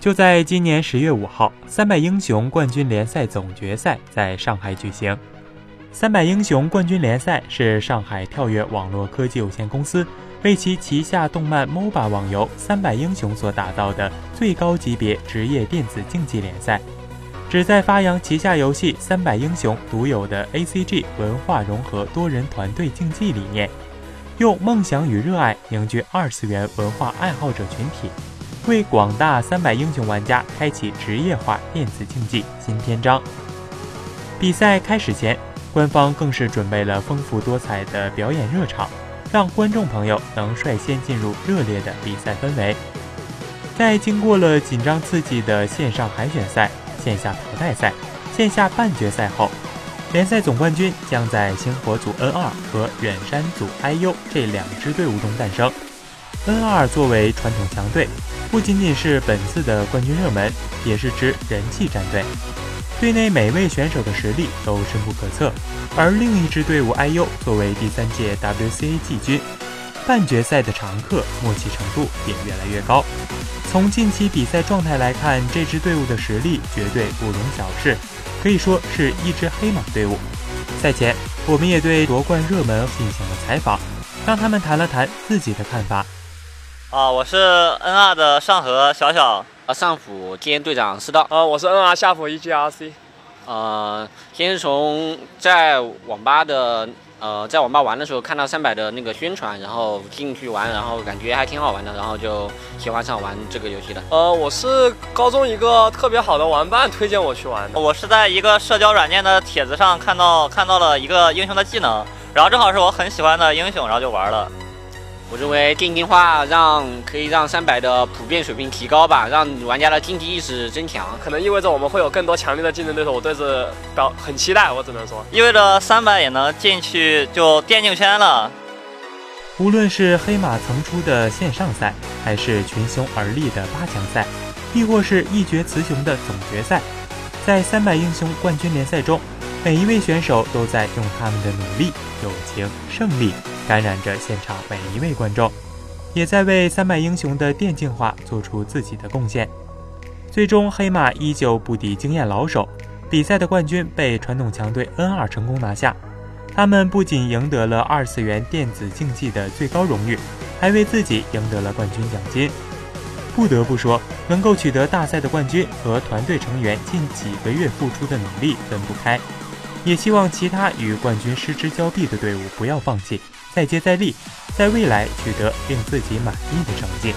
就在今年十月五号，三百英雄冠军联赛总决赛在上海举行。三百英雄冠军联赛是上海跳跃网络科技有限公司为其旗下动漫 MOBA 网游《三百英雄》所打造的最高级别职业电子竞技联赛，旨在发扬旗下游戏《三百英雄》独有的 ACG 文化融合多人团队竞技理念，用梦想与热爱凝聚二次元文化爱好者群体。为广大三百英雄玩家开启职业化电子竞技新篇章。比赛开始前，官方更是准备了丰富多彩的表演热场，让观众朋友能率先进入热烈的比赛氛围。在经过了紧张刺激的线上海选赛、线下淘汰赛、线下半决赛后，联赛总冠军将在星火组 N 二和远山组 IU 这两支队伍中诞生。N 二作为传统强队。不仅仅是本次的冠军热门，也是支人气战队，队内每位选手的实力都深不可测。而另一支队伍 IU 作为第三届 WCA 季军，半决赛的常客，默契程度也越来越高。从近期比赛状态来看，这支队伍的实力绝对不容小视，可以说是一支黑马队伍。赛前，我们也对夺冠热门进行了采访，让他们谈了谈自己的看法。啊，我是 N 二的上河小小，啊，上辅兼队长四道，啊，我是 N 二下辅 EGRC，呃，先从在网吧的，呃，在网吧玩的时候看到三百的那个宣传，然后进去玩，然后感觉还挺好玩的，然后就喜欢上玩这个游戏的。呃，我是高中一个特别好的玩伴推荐我去玩的，我是在一个社交软件的帖子上看到看到了一个英雄的技能，然后正好是我很喜欢的英雄，然后就玩了。我认为电竞化让可以让三百的普遍水平提高吧，让玩家的竞技意识增强，可能意味着我们会有更多强烈的竞争对手。我对此表很期待，我只能说，意味着三百也能进去就电竞圈了。无论是黑马层出的线上赛，还是群雄而立的八强赛，亦或是一决雌雄的总决赛，在三百英雄冠军联赛中，每一位选手都在用他们的努力、友情、胜利。感染着现场每一位观众，也在为三百英雄的电竞化做出自己的贡献。最终，黑马依旧不敌经验老手，比赛的冠军被传统强队 N 二成功拿下。他们不仅赢得了二次元电子竞技的最高荣誉，还为自己赢得了冠军奖金。不得不说，能够取得大赛的冠军和团队成员近几个月付出的努力分不开。也希望其他与冠军失之交臂的队伍不要放弃。再接再厉，在未来取得令自己满意的成绩。